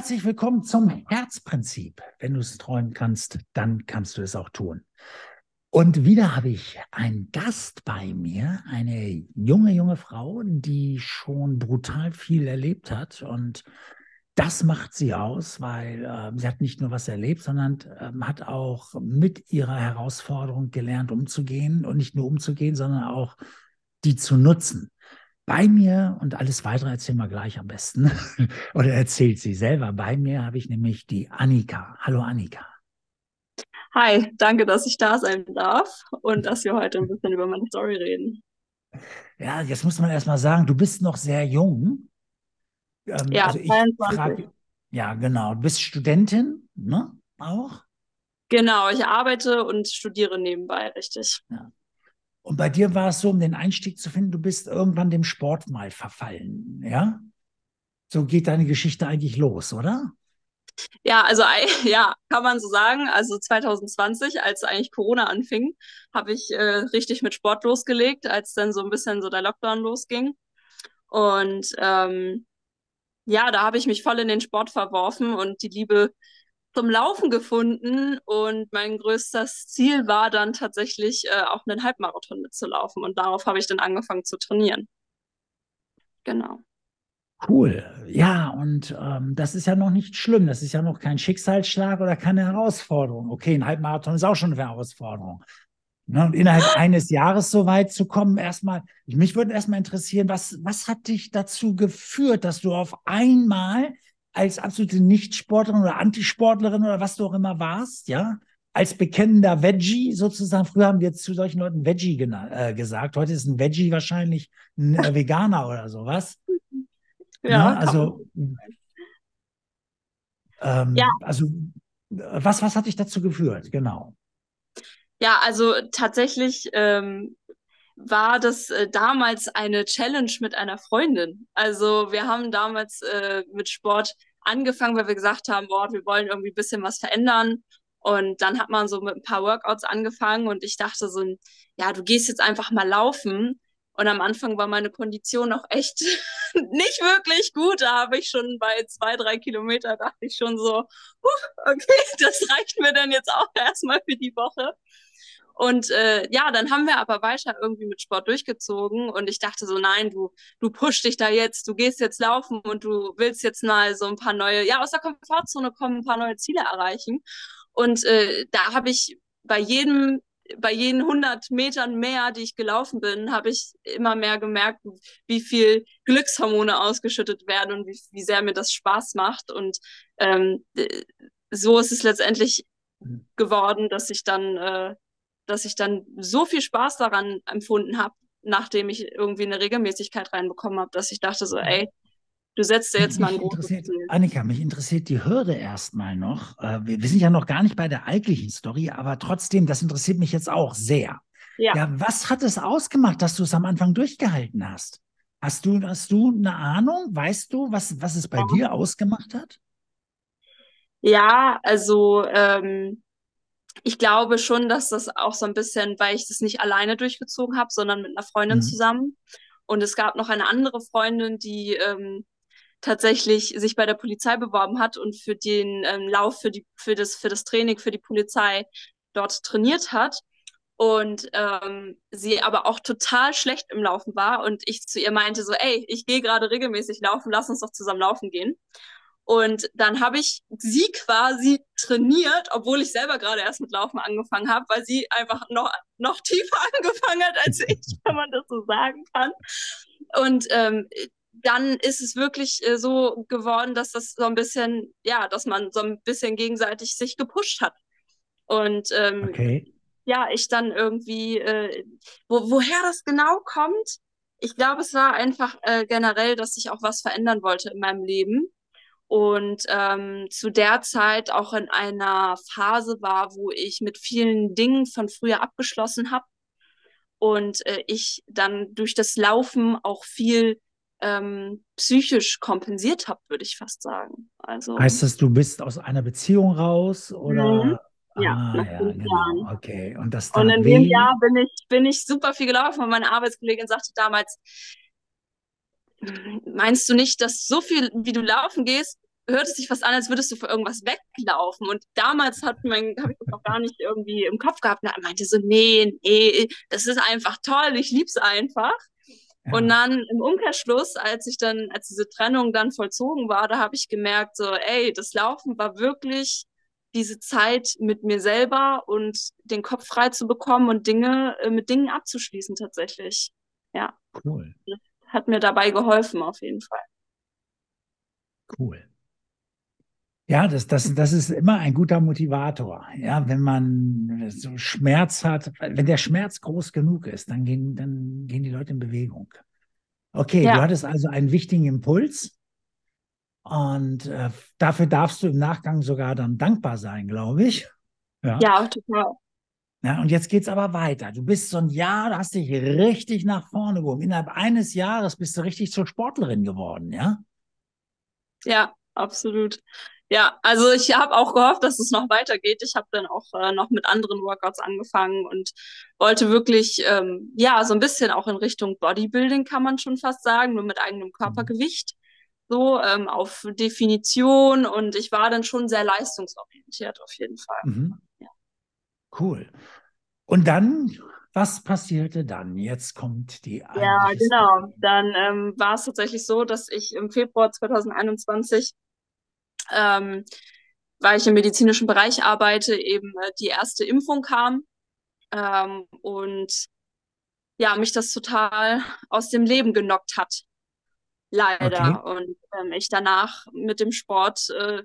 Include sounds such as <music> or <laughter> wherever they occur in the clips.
Herzlich willkommen zum Herzprinzip. Wenn du es träumen kannst, dann kannst du es auch tun. Und wieder habe ich einen Gast bei mir, eine junge, junge Frau, die schon brutal viel erlebt hat. Und das macht sie aus, weil äh, sie hat nicht nur was erlebt, sondern äh, hat auch mit ihrer Herausforderung gelernt, umzugehen und nicht nur umzugehen, sondern auch die zu nutzen bei mir und alles weitere erzählen wir gleich am besten. <laughs> Oder erzählt sie selber. Bei mir habe ich nämlich die Annika. Hallo Annika. Hi, danke, dass ich da sein darf und dass wir heute ein bisschen über meine Story reden. Ja, jetzt muss man erstmal sagen, du bist noch sehr jung. Ähm, ja, also 22. Frage, ja, genau. Du bist Studentin, ne? Auch? Genau, ich arbeite und studiere nebenbei, richtig. Ja. Und bei dir war es so, um den Einstieg zu finden, du bist irgendwann dem Sport mal verfallen, ja? So geht deine Geschichte eigentlich los, oder? Ja, also <laughs> ja, kann man so sagen. Also 2020, als eigentlich Corona anfing, habe ich äh, richtig mit Sport losgelegt, als dann so ein bisschen so der Lockdown losging. Und ähm, ja, da habe ich mich voll in den Sport verworfen und die Liebe zum Laufen gefunden und mein größtes Ziel war dann tatsächlich äh, auch einen Halbmarathon mitzulaufen und darauf habe ich dann angefangen zu trainieren. Genau. Cool. Ja, und ähm, das ist ja noch nicht schlimm. Das ist ja noch kein Schicksalsschlag oder keine Herausforderung. Okay, ein Halbmarathon ist auch schon eine Herausforderung. Ne, und innerhalb <laughs> eines Jahres so weit zu kommen, erstmal, mich würde erstmal interessieren, was, was hat dich dazu geführt, dass du auf einmal als absolute Nichtsportlerin oder Antisportlerin oder was du auch immer warst, ja, als bekennender Veggie sozusagen. Früher haben wir zu solchen Leuten Veggie äh, gesagt. Heute ist ein Veggie wahrscheinlich ein äh, Veganer oder sowas. <laughs> Ja, ja also. Ähm, ja. Also, was, was hat dich dazu geführt? Genau. Ja, also tatsächlich ähm, war das äh, damals eine Challenge mit einer Freundin. Also wir haben damals äh, mit Sport angefangen, weil wir gesagt haben, boah, wir wollen irgendwie ein bisschen was verändern. Und dann hat man so mit ein paar Workouts angefangen und ich dachte so, ja, du gehst jetzt einfach mal laufen. Und am Anfang war meine Kondition noch echt <laughs> nicht wirklich gut. Da habe ich schon bei zwei, drei Kilometer dachte ich schon so, okay, <laughs> das reicht mir dann jetzt auch erstmal für die Woche. Und äh, ja, dann haben wir aber weiter irgendwie mit Sport durchgezogen und ich dachte so, nein, du, du pushst dich da jetzt, du gehst jetzt laufen und du willst jetzt mal so ein paar neue, ja, aus der Komfortzone kommen, ein paar neue Ziele erreichen. Und äh, da habe ich bei jedem bei jeden 100 Metern mehr, die ich gelaufen bin, habe ich immer mehr gemerkt, wie viel Glückshormone ausgeschüttet werden und wie, wie sehr mir das Spaß macht. Und ähm, so ist es letztendlich mhm. geworden, dass ich dann äh, dass ich dann so viel Spaß daran empfunden habe, nachdem ich irgendwie eine Regelmäßigkeit reinbekommen habe, dass ich dachte so, ey, du setzt dir jetzt mal ein großes Ziel. Annika, mich interessiert die Hürde erstmal noch. Äh, wir, sind ja noch gar nicht bei der eigentlichen Story, aber trotzdem, das interessiert mich jetzt auch sehr. Ja. ja was hat es ausgemacht, dass du es am Anfang durchgehalten hast? Hast du, hast du eine Ahnung? Weißt du, was, was es bei ja. dir ausgemacht hat? Ja, also ähm, ich glaube schon, dass das auch so ein bisschen, weil ich das nicht alleine durchgezogen habe, sondern mit einer Freundin mhm. zusammen. Und es gab noch eine andere Freundin, die ähm, tatsächlich sich bei der Polizei beworben hat und für den ähm, Lauf, für, die, für, das, für das Training, für die Polizei dort trainiert hat. Und ähm, sie aber auch total schlecht im Laufen war und ich zu ihr meinte so, ey, ich gehe gerade regelmäßig laufen, lass uns doch zusammen laufen gehen. Und dann habe ich sie quasi trainiert, obwohl ich selber gerade erst mit Laufen angefangen habe, weil sie einfach noch, noch <laughs> tiefer angefangen hat als ich, <laughs> wenn man das so sagen kann. Und ähm, dann ist es wirklich äh, so geworden, dass das so ein bisschen, ja, dass man so ein bisschen gegenseitig sich gepusht hat. Und ähm, okay. ja, ich dann irgendwie, äh, wo, woher das genau kommt, ich glaube, es war einfach äh, generell, dass ich auch was verändern wollte in meinem Leben und ähm, zu der Zeit auch in einer Phase war, wo ich mit vielen Dingen von früher abgeschlossen habe und äh, ich dann durch das Laufen auch viel ähm, psychisch kompensiert habe, würde ich fast sagen. Also heißt das, du bist aus einer Beziehung raus oder? Mhm. Ja, ah, ja genau. Okay. Und, das und in dem Jahr bin ich, bin ich super viel gelaufen und meine Arbeitskollegin sagte damals, meinst du nicht, dass so viel, wie du laufen gehst, hört es sich fast an, als würdest du für irgendwas weglaufen. Und damals hat mein, habe ich das noch gar nicht irgendwie im Kopf gehabt. Und er meinte so, nee, nee, das ist einfach toll, ich lieb's einfach. Ja. Und dann im Umkehrschluss, als ich dann, als diese Trennung dann vollzogen war, da habe ich gemerkt, so, ey, das Laufen war wirklich diese Zeit mit mir selber und den Kopf frei zu bekommen und Dinge äh, mit Dingen abzuschließen tatsächlich. Ja. Cool. Hat mir dabei geholfen, auf jeden Fall. Cool. Ja, das, das, das ist immer ein guter Motivator. Ja, wenn man so Schmerz hat, wenn der Schmerz groß genug ist, dann gehen, dann gehen die Leute in Bewegung. Okay, ja. du hattest also einen wichtigen Impuls und äh, dafür darfst du im Nachgang sogar dann dankbar sein, glaube ich. Ja, ja total. Ja, und jetzt geht es aber weiter. Du bist so ein Jahr, du hast dich richtig nach vorne gehoben. Innerhalb eines Jahres bist du richtig zur Sportlerin geworden, ja? Ja, absolut. Ja, also ich habe auch gehofft, dass es noch weitergeht. Ich habe dann auch äh, noch mit anderen Workouts angefangen und wollte wirklich, ähm, ja, so ein bisschen auch in Richtung Bodybuilding, kann man schon fast sagen, nur mit eigenem mhm. Körpergewicht, so ähm, auf Definition. Und ich war dann schon sehr leistungsorientiert auf jeden Fall. Mhm. Cool. Und dann was passierte dann? Jetzt kommt die Ja, genau. Dann ähm, war es tatsächlich so, dass ich im Februar 2021, ähm, weil ich im medizinischen Bereich arbeite, eben äh, die erste Impfung kam ähm, und ja, mich das total aus dem Leben genockt hat. Leider. Okay. Und ähm, ich danach mit dem Sport äh,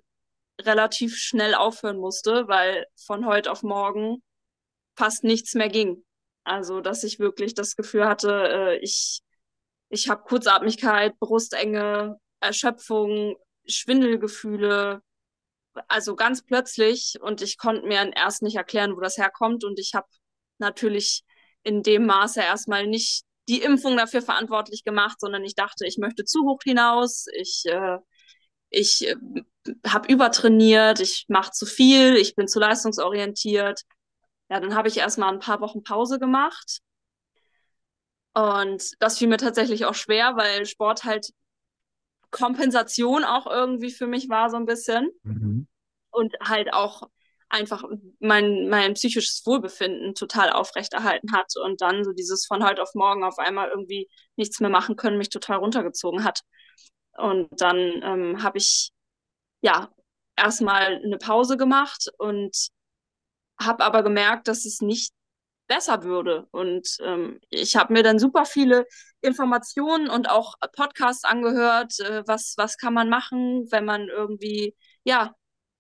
relativ schnell aufhören musste, weil von heute auf morgen fast nichts mehr ging. Also, dass ich wirklich das Gefühl hatte, äh, ich, ich habe Kurzatmigkeit, Brustenge, Erschöpfung, Schwindelgefühle, also ganz plötzlich. Und ich konnte mir erst nicht erklären, wo das herkommt. Und ich habe natürlich in dem Maße erstmal nicht die Impfung dafür verantwortlich gemacht, sondern ich dachte, ich möchte zu hoch hinaus, ich äh, ich äh, habe übertrainiert, ich mache zu viel, ich bin zu leistungsorientiert ja, dann habe ich erstmal ein paar Wochen Pause gemacht. Und das fiel mir tatsächlich auch schwer, weil Sport halt Kompensation auch irgendwie für mich war, so ein bisschen. Mhm. Und halt auch einfach mein, mein psychisches Wohlbefinden total aufrechterhalten hat und dann so dieses von heute auf morgen auf einmal irgendwie nichts mehr machen können, mich total runtergezogen hat. Und dann ähm, habe ich ja erstmal eine Pause gemacht und habe aber gemerkt, dass es nicht besser würde. Und ähm, ich habe mir dann super viele Informationen und auch Podcasts angehört, äh, was, was kann man machen, wenn man irgendwie, ja,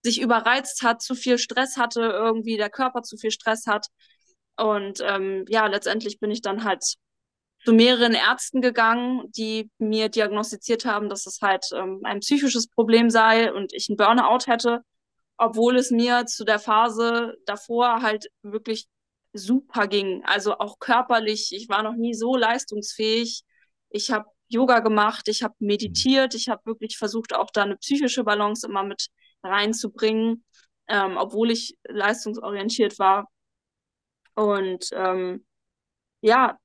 sich überreizt hat, zu viel Stress hatte, irgendwie der Körper zu viel Stress hat. Und ähm, ja, letztendlich bin ich dann halt zu mehreren Ärzten gegangen, die mir diagnostiziert haben, dass es halt ähm, ein psychisches Problem sei und ich einen Burnout hätte obwohl es mir zu der Phase davor halt wirklich super ging. Also auch körperlich. Ich war noch nie so leistungsfähig. Ich habe Yoga gemacht, ich habe meditiert, ich habe wirklich versucht, auch da eine psychische Balance immer mit reinzubringen, ähm, obwohl ich leistungsorientiert war. Und ähm, ja,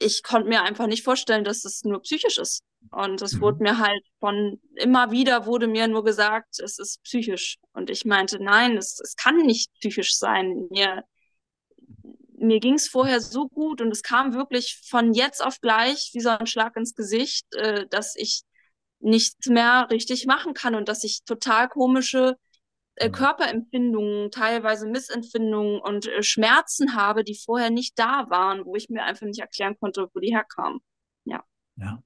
ich konnte mir einfach nicht vorstellen, dass es nur psychisch ist. Und es mhm. wurde mir halt von immer wieder wurde mir nur gesagt, es ist psychisch. Und ich meinte, nein, es, es kann nicht psychisch sein. Mir, mir ging es vorher so gut und es kam wirklich von jetzt auf gleich wie so ein Schlag ins Gesicht, äh, dass ich nichts mehr richtig machen kann und dass ich total komische äh, mhm. Körperempfindungen, teilweise Missempfindungen und äh, Schmerzen habe, die vorher nicht da waren, wo ich mir einfach nicht erklären konnte, wo die herkamen. Ja. Ja.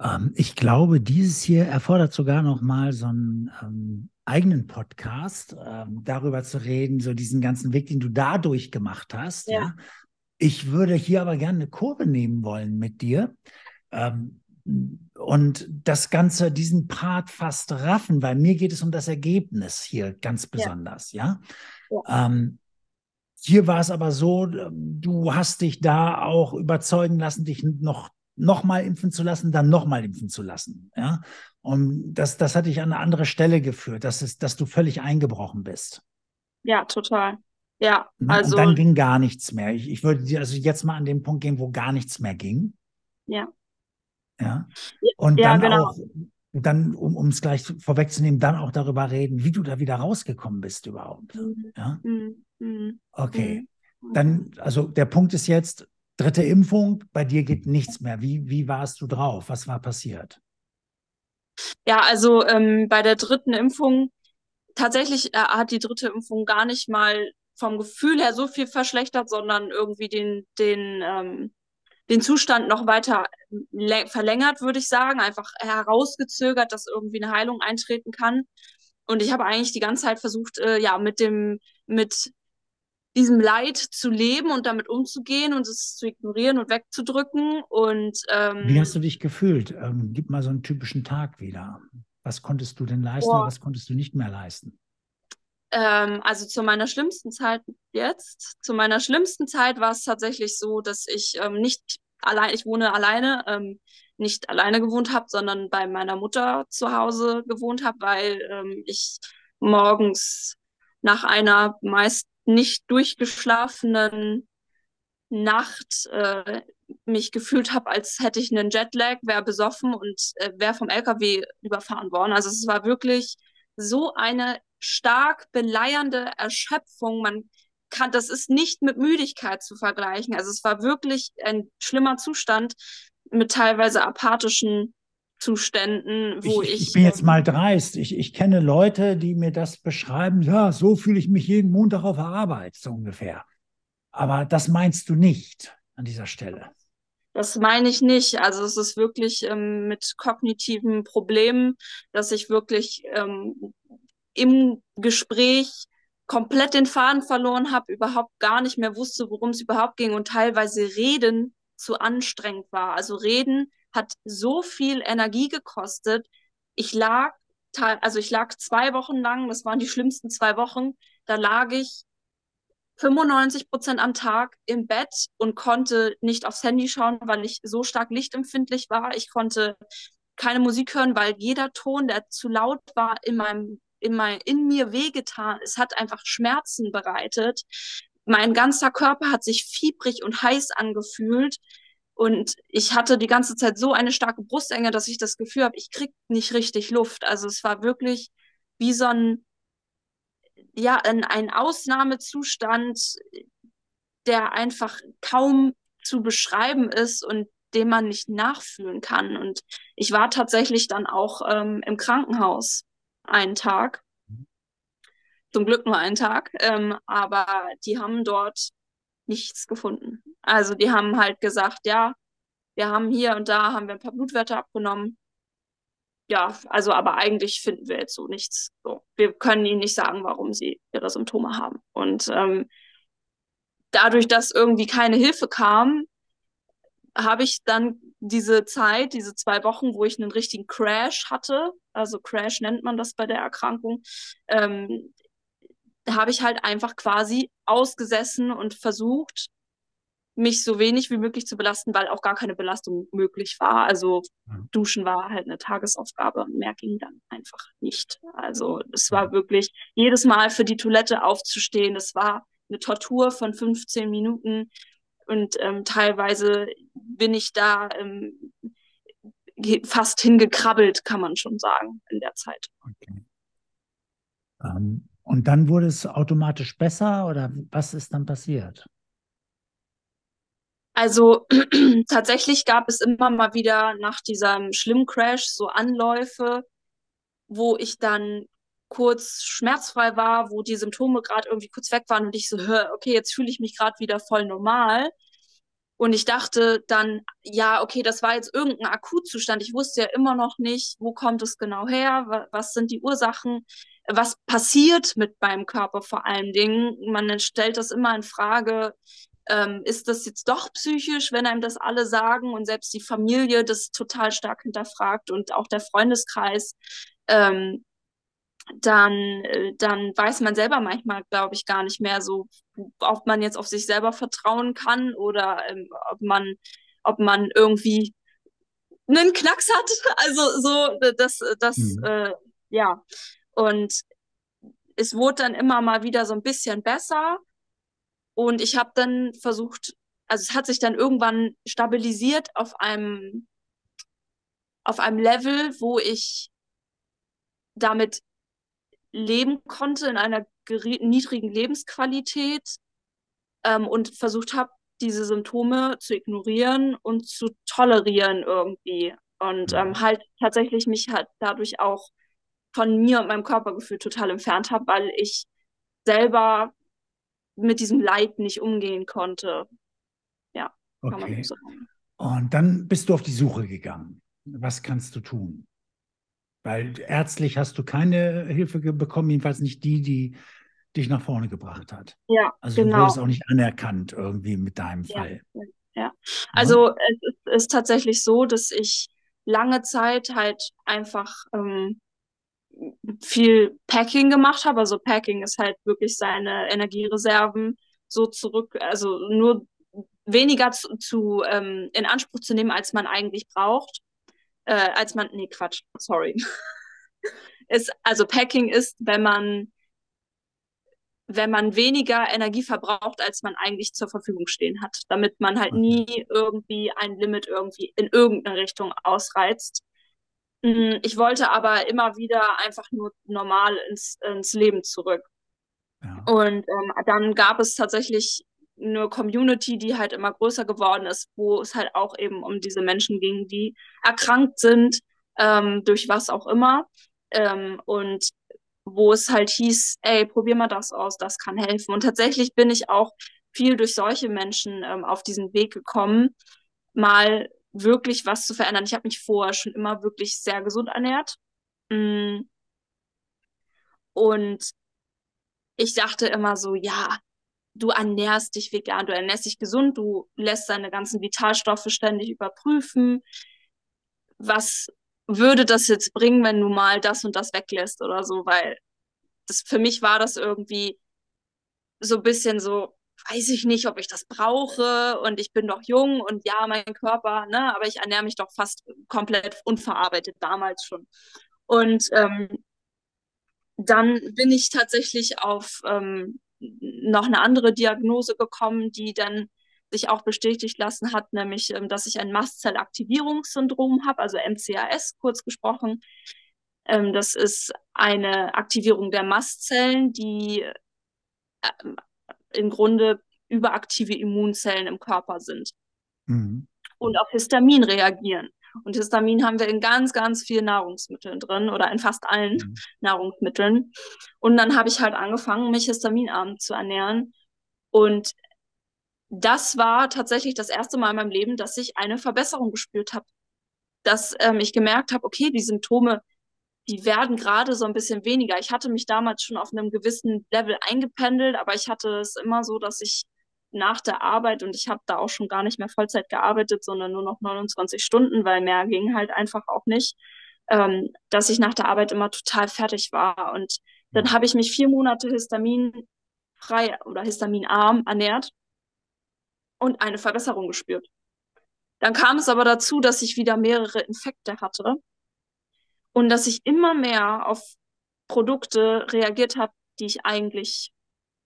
Ähm, ich glaube, dieses hier erfordert sogar noch mal so einen ähm, eigenen Podcast, ähm, darüber zu reden, so diesen ganzen Weg, den du dadurch gemacht hast. Ja. ja. Ich würde hier aber gerne eine Kurve nehmen wollen mit dir. Ähm, und das Ganze, diesen Part fast raffen, weil mir geht es um das Ergebnis hier ganz besonders, ja. ja? ja. Ähm, hier war es aber so, du hast dich da auch überzeugen lassen, dich noch nochmal impfen zu lassen, dann nochmal impfen zu lassen. Ja? Und das, das hat dich an eine andere Stelle geführt, dass, es, dass du völlig eingebrochen bist. Ja, total. Ja, also. Und dann ging gar nichts mehr. Ich, ich würde also jetzt mal an den Punkt gehen, wo gar nichts mehr ging. Ja. Ja. Und ja, dann genau. auch dann, um es gleich vorwegzunehmen, dann auch darüber reden, wie du da wieder rausgekommen bist überhaupt. Mhm. Ja? Mhm. Mhm. Okay. Dann, also der Punkt ist jetzt, dritte Impfung, bei dir geht nichts mehr. Wie, wie warst du drauf? Was war passiert? Ja, also ähm, bei der dritten Impfung, tatsächlich äh, hat die dritte Impfung gar nicht mal vom Gefühl her so viel verschlechtert, sondern irgendwie den, den, ähm, den Zustand noch weiter verlängert, würde ich sagen, einfach herausgezögert, dass irgendwie eine Heilung eintreten kann. Und ich habe eigentlich die ganze Zeit versucht, äh, ja, mit dem, mit diesem Leid zu leben und damit umzugehen und es zu ignorieren und wegzudrücken. Und ähm, wie hast du dich gefühlt? Ähm, gib mal so einen typischen Tag wieder. Was konntest du denn leisten oder was konntest du nicht mehr leisten? Ähm, also zu meiner schlimmsten Zeit jetzt, zu meiner schlimmsten Zeit war es tatsächlich so, dass ich ähm, nicht allein, ich wohne alleine, ähm, nicht alleine gewohnt habe, sondern bei meiner Mutter zu Hause gewohnt habe, weil ähm, ich morgens nach einer meist nicht durchgeschlafenen Nacht äh, mich gefühlt habe, als hätte ich einen Jetlag, wäre besoffen und äh, wäre vom LKW überfahren worden. Also es war wirklich so eine stark beleiernde Erschöpfung. Man kann, das ist nicht mit Müdigkeit zu vergleichen. Also es war wirklich ein schlimmer Zustand mit teilweise apathischen Zuständen, wo ich. Ich, ich bin jetzt mal ähm, dreist. Ich, ich kenne Leute, die mir das beschreiben. Ja, so fühle ich mich jeden Montag auf der Arbeit, so ungefähr. Aber das meinst du nicht an dieser Stelle. Das meine ich nicht. Also es ist wirklich ähm, mit kognitiven Problemen, dass ich wirklich ähm, im Gespräch komplett den Faden verloren habe, überhaupt gar nicht mehr wusste, worum es überhaupt ging und teilweise Reden zu anstrengend war. Also Reden hat so viel Energie gekostet. Ich lag, also ich lag zwei Wochen lang, das waren die schlimmsten zwei Wochen, da lag ich 95 Prozent am Tag im Bett und konnte nicht aufs Handy schauen, weil ich so stark lichtempfindlich war. Ich konnte keine Musik hören, weil jeder Ton, der zu laut war, in meinem in, mein, in mir wehgetan. Es hat einfach Schmerzen bereitet. Mein ganzer Körper hat sich fiebrig und heiß angefühlt. Und ich hatte die ganze Zeit so eine starke Brustenge, dass ich das Gefühl habe, ich krieg nicht richtig Luft. Also es war wirklich wie so ein, ja, ein, ein Ausnahmezustand, der einfach kaum zu beschreiben ist und dem man nicht nachfühlen kann. Und ich war tatsächlich dann auch ähm, im Krankenhaus einen Tag. Zum Glück nur einen Tag. Ähm, aber die haben dort nichts gefunden. Also die haben halt gesagt, ja, wir haben hier und da haben wir ein paar Blutwerte abgenommen. Ja, also aber eigentlich finden wir jetzt so nichts. So, wir können ihnen nicht sagen, warum sie ihre Symptome haben. Und ähm, dadurch, dass irgendwie keine Hilfe kam, habe ich dann diese Zeit, diese zwei Wochen, wo ich einen richtigen Crash hatte, also Crash nennt man das bei der Erkrankung, ähm, habe ich halt einfach quasi ausgesessen und versucht, mich so wenig wie möglich zu belasten, weil auch gar keine Belastung möglich war. Also Duschen war halt eine Tagesaufgabe und mehr ging dann einfach nicht. Also es war wirklich jedes Mal für die Toilette aufzustehen, das war eine Tortur von 15 Minuten und ähm, teilweise bin ich da ähm, fast hingekrabbelt, kann man schon sagen, in der Zeit. Okay. Ähm, und dann wurde es automatisch besser oder was ist dann passiert? Also <clears throat> tatsächlich gab es immer mal wieder nach diesem schlimmen Crash so Anläufe, wo ich dann kurz schmerzfrei war, wo die Symptome gerade irgendwie kurz weg waren und ich so, okay, jetzt fühle ich mich gerade wieder voll normal. Und ich dachte dann, ja, okay, das war jetzt irgendein Akutzustand. Ich wusste ja immer noch nicht, wo kommt es genau her, was sind die Ursachen, was passiert mit meinem Körper vor allen Dingen. Man stellt das immer in Frage, ähm, ist das jetzt doch psychisch, wenn einem das alle sagen und selbst die Familie das total stark hinterfragt und auch der Freundeskreis. Ähm, dann, äh, dann weiß man selber manchmal, glaube ich, gar nicht mehr so, ob man jetzt auf sich selber vertrauen kann oder ähm, ob man, ob man irgendwie einen Knacks hat. <laughs> Also so, das, das, mhm. äh, ja. Und es wurde dann immer mal wieder so ein bisschen besser. Und ich habe dann versucht, also es hat sich dann irgendwann stabilisiert auf einem auf einem Level, wo ich damit leben konnte in einer niedrigen Lebensqualität ähm, und versucht habe, diese Symptome zu ignorieren und zu tolerieren irgendwie. Und ähm, mhm. halt tatsächlich mich halt dadurch auch von mir und meinem Körpergefühl total entfernt habe, weil ich selber mit diesem Leid nicht umgehen konnte. Ja, okay. kann man so sagen. Und dann bist du auf die Suche gegangen. Was kannst du tun? Weil ärztlich hast du keine Hilfe bekommen, jedenfalls nicht die, die dich nach vorne gebracht hat. Ja, also genau. du wurdest auch nicht anerkannt irgendwie mit deinem ja, Fall. Ja, also es ist, ist, tatsächlich so, dass ich lange Zeit halt einfach ähm, viel Packing gemacht habe. Also Packing ist halt wirklich seine Energiereserven so zurück, also nur weniger zu, zu ähm, in Anspruch zu nehmen, als man eigentlich braucht. Äh, als man, nee, Quatsch, sorry. <laughs> ist, also Packing ist, wenn man wenn man weniger Energie verbraucht, als man eigentlich zur Verfügung stehen hat, damit man halt nie irgendwie ein Limit irgendwie in irgendeine Richtung ausreizt. Mm, ich wollte aber immer wieder einfach nur normal ins, ins Leben zurück. Ja. Und ähm, dann gab es tatsächlich eine Community, die halt immer größer geworden ist, wo es halt auch eben um diese Menschen ging, die erkrankt sind, ähm, durch was auch immer. Ähm, und wo es halt hieß, ey, probier mal das aus, das kann helfen. Und tatsächlich bin ich auch viel durch solche Menschen ähm, auf diesen Weg gekommen, mal wirklich was zu verändern. Ich habe mich vorher schon immer wirklich sehr gesund ernährt. Mm. Und ich dachte immer so, ja, du ernährst dich vegan, du ernährst dich gesund, du lässt deine ganzen Vitalstoffe ständig überprüfen. Was würde das jetzt bringen, wenn du mal das und das weglässt oder so, weil das für mich war das irgendwie so ein bisschen so, weiß ich nicht, ob ich das brauche und ich bin doch jung und ja, mein Körper, ne, aber ich ernähre mich doch fast komplett unverarbeitet damals schon. Und ähm, dann bin ich tatsächlich auf ähm, noch eine andere Diagnose gekommen, die dann sich auch bestätigt lassen hat, nämlich, ähm, dass ich ein Mastzellaktivierungssyndrom habe, also MCAS kurz gesprochen. Ähm, das ist eine Aktivierung der Mastzellen, die äh, im Grunde überaktive Immunzellen im Körper sind mhm. und auf Histamin reagieren. Und Histamin haben wir in ganz, ganz vielen Nahrungsmitteln drin oder in fast allen mhm. Nahrungsmitteln. Und dann habe ich halt angefangen, mich histaminarm zu ernähren. Und das war tatsächlich das erste Mal in meinem Leben, dass ich eine Verbesserung gespürt habe. Dass ähm, ich gemerkt habe, okay, die Symptome, die werden gerade so ein bisschen weniger. Ich hatte mich damals schon auf einem gewissen Level eingependelt, aber ich hatte es immer so, dass ich nach der Arbeit und ich habe da auch schon gar nicht mehr Vollzeit gearbeitet, sondern nur noch 29 Stunden, weil mehr ging halt einfach auch nicht, ähm, dass ich nach der Arbeit immer total fertig war. Und dann habe ich mich vier Monate histaminfrei oder histaminarm ernährt und eine Verbesserung gespürt. Dann kam es aber dazu, dass ich wieder mehrere Infekte hatte und dass ich immer mehr auf Produkte reagiert habe, die ich eigentlich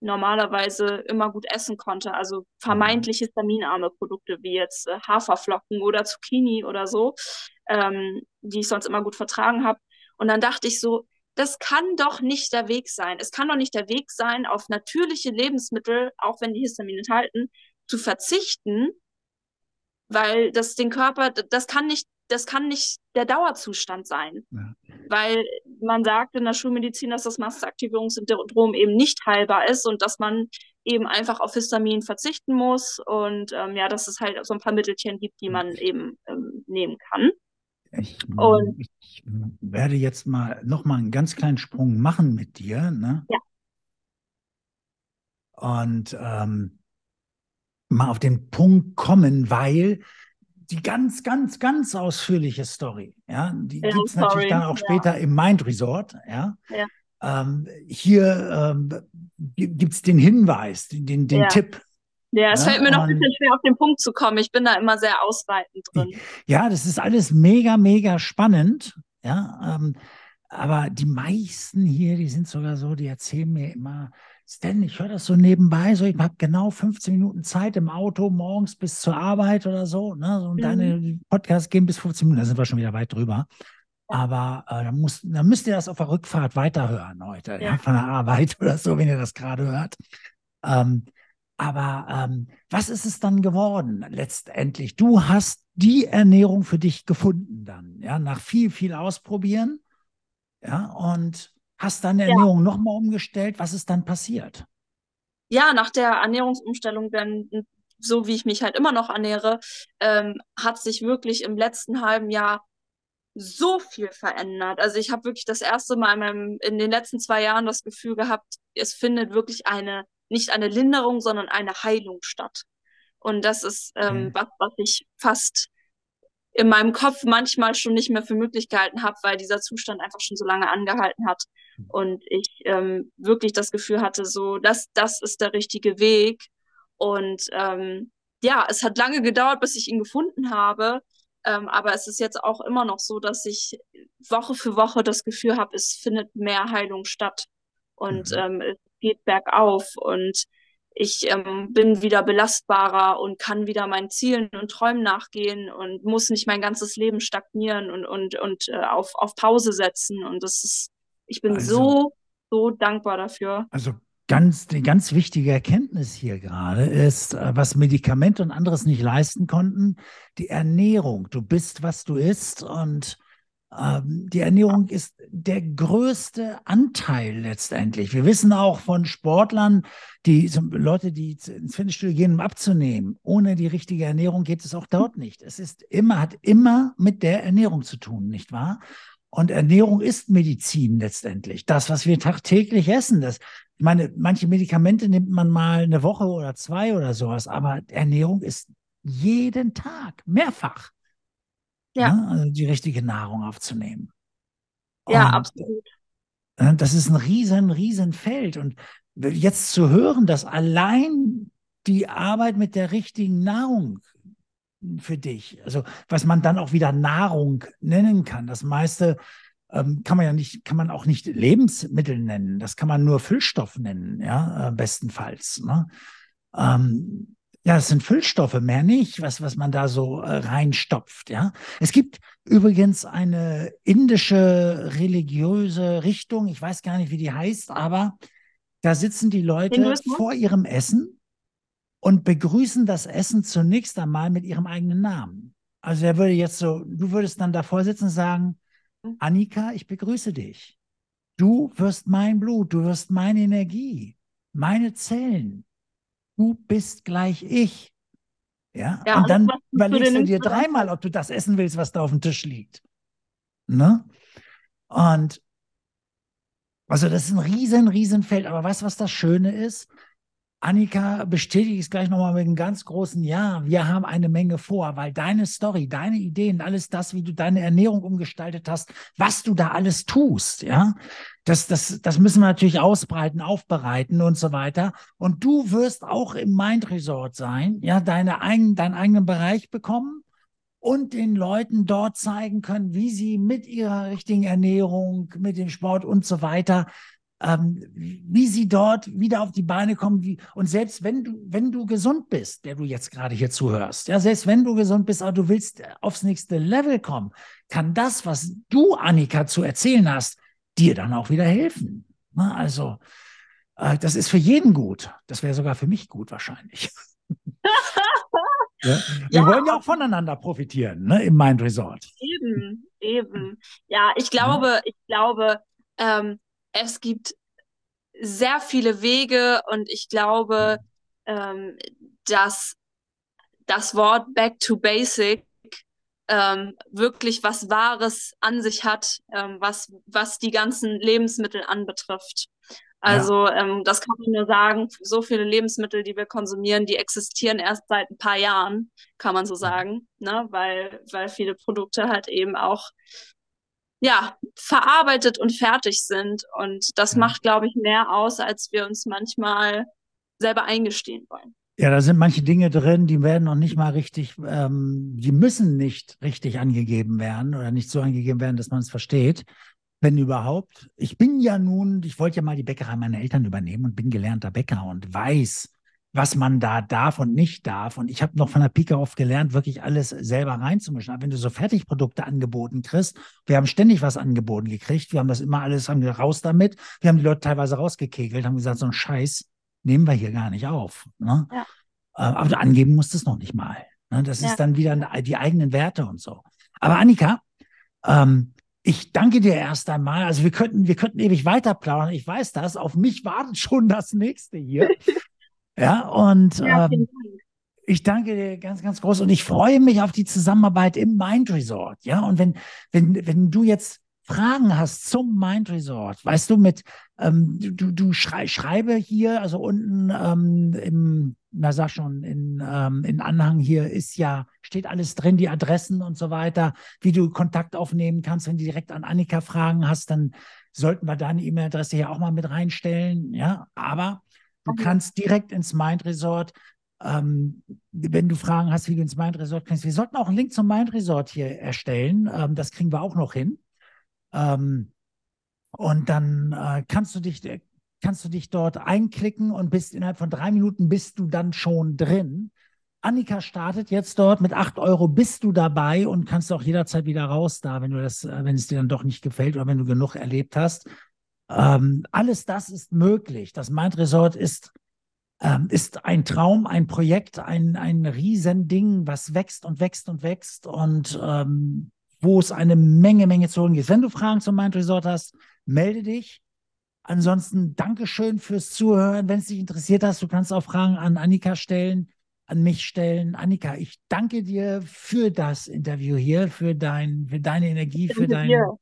normalerweise immer gut essen konnte. Also vermeintlich histaminarme Produkte wie jetzt äh, Haferflocken oder Zucchini oder so, ähm, die ich sonst immer gut vertragen habe. Und dann dachte ich so, das kann doch nicht der Weg sein. Es kann doch nicht der Weg sein, auf natürliche Lebensmittel, auch wenn die Histamin enthalten, zu verzichten, weil das den Körper, das kann nicht, das kann nicht der Dauerzustand sein. Ja. Weil man sagt in der Schulmedizin, dass das Mastaktivierungssyndrom eben nicht heilbar ist und dass man eben einfach auf Histamin verzichten muss und ähm, ja, dass es halt so ein paar Mittelchen gibt, die man eben ähm, nehmen kann. Ich, und, ich werde jetzt mal noch mal einen ganz kleinen Sprung machen mit dir. Ne? Ja. Und ähm, mal auf den Punkt kommen, weil die ganz, ganz, ganz ausführliche Story, ja, die ja, gibt es natürlich dann auch später ja. im Mind Resort, ja. ja. Ähm, hier ähm, gibt es den Hinweis, den, den Tipp. Ja, es fällt mir noch ein bisschen schwer, auf den Punkt zu kommen. Ich bin da immer sehr ausweitend drin. Ja, das ist alles mega, mega spannend. Ja, ähm, aber die meisten hier, die sind sogar so, die erzählen mir immer, Stan, ich höre das so nebenbei, so ich habe genau 15 Minuten Zeit im Auto morgens bis zur Arbeit oder so. Ne? Und mhm. deine Podcasts gehen bis 15 Minuten, da sind wir schon wieder weit drüber. Aber äh, dann, muss, dann müsst ihr das auf der Rückfahrt weiterhören heute, ja. ja. von der Arbeit <laughs> oder so, wenn ihr das gerade hört. Ähm, aber ähm, was ist es dann geworden letztendlich? Du hast die Ernährung für dich gefunden dann, ja, nach viel, viel Ausprobieren, ja, und hast deine Ernährung ja. nochmal umgestellt. Was ist dann passiert? Ja, nach der Ernährungsumstellung, dann so wie ich mich halt immer noch ernähre, ähm, hat sich wirklich im letzten halben Jahr so viel verändert. Also ich habe wirklich das erste Mal in, meinem, in den letzten zwei Jahren das Gefühl gehabt, es findet wirklich eine, nicht eine Linderung, sondern eine Heilung statt. Und das ist ähm, mhm. was, was ich fast in meinem Kopf manchmal schon nicht mehr für möglich gehalten habe, weil dieser Zustand einfach schon so lange angehalten hat. Und ich ähm, wirklich das Gefühl hatte, so, das, das ist der richtige Weg. Und ähm, ja, es hat lange gedauert, bis ich ihn gefunden habe. Ähm, aber es ist jetzt auch immer noch so, dass ich Woche für Woche das Gefühl habe, es findet mehr Heilung statt und mhm. ähm, es geht bergauf und ich ähm, bin wieder belastbarer und kann wieder meinen Zielen und Träumen nachgehen und muss nicht mein ganzes Leben stagnieren und, und, und äh, auf, auf Pause setzen. Und das ist, ich bin also, so, so dankbar dafür. Also ganz, die ganz wichtige Erkenntnis hier gerade ist, äh, was Medikamente und anderes nicht leisten konnten, die Ernährung. Du bist, was du isst und die Ernährung ist der größte Anteil letztendlich. Wir wissen auch von Sportlern, die Leute, die ins Fitnessstudio gehen, um abzunehmen. Ohne die richtige Ernährung geht es auch dort nicht. Es ist immer, hat immer mit der Ernährung zu tun, nicht wahr? Und Ernährung ist Medizin letztendlich. Das, was wir tagtäglich essen, das ich meine, manche Medikamente nimmt man mal eine Woche oder zwei oder sowas, aber Ernährung ist jeden Tag, mehrfach. Ja. Ne? Also die richtige Nahrung aufzunehmen. Ja, Und, absolut. Äh, das ist ein riesen, riesen Feld. Und jetzt zu hören, dass allein die Arbeit mit der richtigen Nahrung für dich, also was man dann auch wieder Nahrung nennen kann. Das meiste ähm, kann man ja nicht, kann man auch nicht Lebensmittel nennen. Das kann man nur Füllstoff nennen, ja, äh, bestenfalls. Ne? Ähm, ja, es sind Füllstoffe, mehr nicht, was, was man da so äh, reinstopft, ja. Es gibt übrigens eine indische religiöse Richtung, ich weiß gar nicht, wie die heißt, aber da sitzen die Leute vor ihrem Essen und begrüßen das Essen zunächst einmal mit ihrem eigenen Namen. Also er würde jetzt so, du würdest dann davor sitzen und sagen, Annika, ich begrüße dich. Du wirst mein Blut, du wirst meine Energie, meine Zellen. Du bist gleich ich. Ja, ja und dann überlegst du dir dreimal, ob du das essen willst, was da auf dem Tisch liegt. Ne? Und also das ist ein riesen, riesen Feld. Aber weißt du, was das Schöne ist? Annika, bestätige es gleich nochmal mit einem ganz großen Ja. Wir haben eine Menge vor, weil deine Story, deine Ideen, alles das, wie du deine Ernährung umgestaltet hast, was du da alles tust, ja, das, das, das müssen wir natürlich ausbreiten, aufbereiten und so weiter. Und du wirst auch im Mind Resort sein, ja, deine eigenen, deinen eigenen Bereich bekommen und den Leuten dort zeigen können, wie sie mit ihrer richtigen Ernährung, mit dem Sport und so weiter ähm, wie sie dort wieder auf die Beine kommen. Wie, und selbst wenn du, wenn du gesund bist, der du jetzt gerade hier zuhörst, ja, selbst wenn du gesund bist, aber du willst aufs nächste Level kommen, kann das, was du, Annika, zu erzählen hast, dir dann auch wieder helfen. Na, also, äh, das ist für jeden gut. Das wäre sogar für mich gut wahrscheinlich. <laughs> Ja? Wir ja. wollen ja auch voneinander profitieren, ne, im Mind Resort. Eben, eben. Ja, ich glaube, ja. ich glaube, ähm, es gibt sehr viele Wege und ich glaube, ähm, dass das Wort Back to Basic ähm, wirklich was Wahres an sich hat, ähm, was, was die ganzen Lebensmittel anbetrifft. Also ja. ähm, das kann man nur sagen, so viele Lebensmittel, die wir konsumieren, die existieren erst seit ein paar Jahren, kann man so sagen, ne? weil, weil viele Produkte halt eben auch ja, verarbeitet und fertig sind. Und das ja. macht, glaube ich, mehr aus, als wir uns manchmal selber eingestehen wollen. Ja, da sind manche Dinge drin, die werden noch nicht mal richtig, ähm, die müssen nicht richtig angegeben werden oder nicht so angegeben werden, dass man es versteht. wenn überhaupt. Ich bin ja nun, ich wollte ja mal die Bäckerei meiner Eltern übernehmen und bin gelernter Bäcker und weiß, was man da darf und nicht darf. Und ich habe noch von der Pike auf gelernt, wirklich alles selber reinzumischen. Aber wenn du so Fertigprodukte angeboten kriegst, wir haben ständig was angeboten gekriegt, wir haben das immer alles, haben wir raus damit. Wir haben die Leute teilweise rausgekegelt, haben gesagt, so ein Scheiß nehmen wir hier gar nicht auf. Ne? Ja. Äh, aber angeben musst du es noch nicht mal. Ne? Das ja. ist dann wieder die eigenen Werte und so. Aber Annika, ähm, ich danke dir erst einmal. Also wir könnten, wir könnten ewig weiter plaudern. Ich weiß das. Auf mich wartet schon das nächste hier. <laughs> ja, und ja, ähm, ich danke dir ganz, ganz groß und ich freue mich auf die Zusammenarbeit im Mind Resort. Ja, und wenn, wenn, wenn du jetzt Fragen hast zum Mind Resort, weißt du, mit, ähm, du, du schrei schreibe hier, also unten ähm, im, na sag schon, in, ähm, in Anhang hier ist ja, steht alles drin, die Adressen und so weiter, wie du Kontakt aufnehmen kannst. Wenn du direkt an Annika Fragen hast, dann sollten wir deine E-Mail-Adresse hier auch mal mit reinstellen. Ja, aber du okay. kannst direkt ins Mind Resort. Ähm, wenn du Fragen hast, wie du ins Mind Resort kannst, wir sollten auch einen Link zum Mind Resort hier erstellen. Ähm, das kriegen wir auch noch hin. Ähm, und dann äh, kannst du dich äh, kannst du dich dort einklicken und bist innerhalb von drei Minuten bist du dann schon drin. Annika startet jetzt dort mit acht Euro, bist du dabei und kannst auch jederzeit wieder raus da, wenn du das, äh, wenn es dir dann doch nicht gefällt oder wenn du genug erlebt hast. Ähm, alles das ist möglich. Das Mind Resort ist, ähm, ist ein Traum, ein Projekt, ein, ein Riesending, was wächst und wächst und wächst und ähm, wo es eine Menge, Menge zu holen gibt. Wenn du Fragen zum Mind Resort hast, melde dich. Ansonsten Dankeschön fürs Zuhören. Wenn es dich interessiert hast, du kannst auch Fragen an Annika stellen, an mich stellen. Annika, ich danke dir für das Interview hier, für, dein, für deine Energie, für dein dir.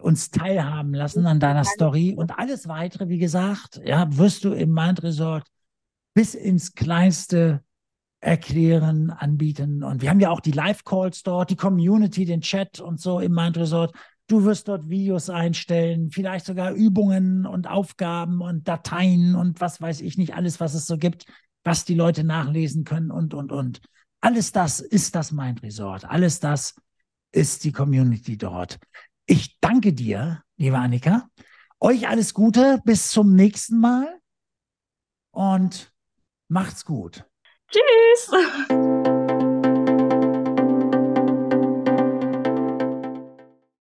Uns teilhaben lassen an deiner Story und alles weitere, wie gesagt, ja, wirst du im Mind Resort bis ins Kleinste erklären, anbieten. Und wir haben ja auch die Live-Calls dort, die Community, den Chat und so im Mind Resort. Du wirst dort Videos einstellen, vielleicht sogar Übungen und Aufgaben und Dateien und was weiß ich nicht, alles, was es so gibt, was die Leute nachlesen können und, und, und. Alles das ist das Mind Resort. Alles das ist die Community dort. Ich danke dir, liebe Annika. Euch alles Gute. Bis zum nächsten Mal. Und macht's gut. Tschüss.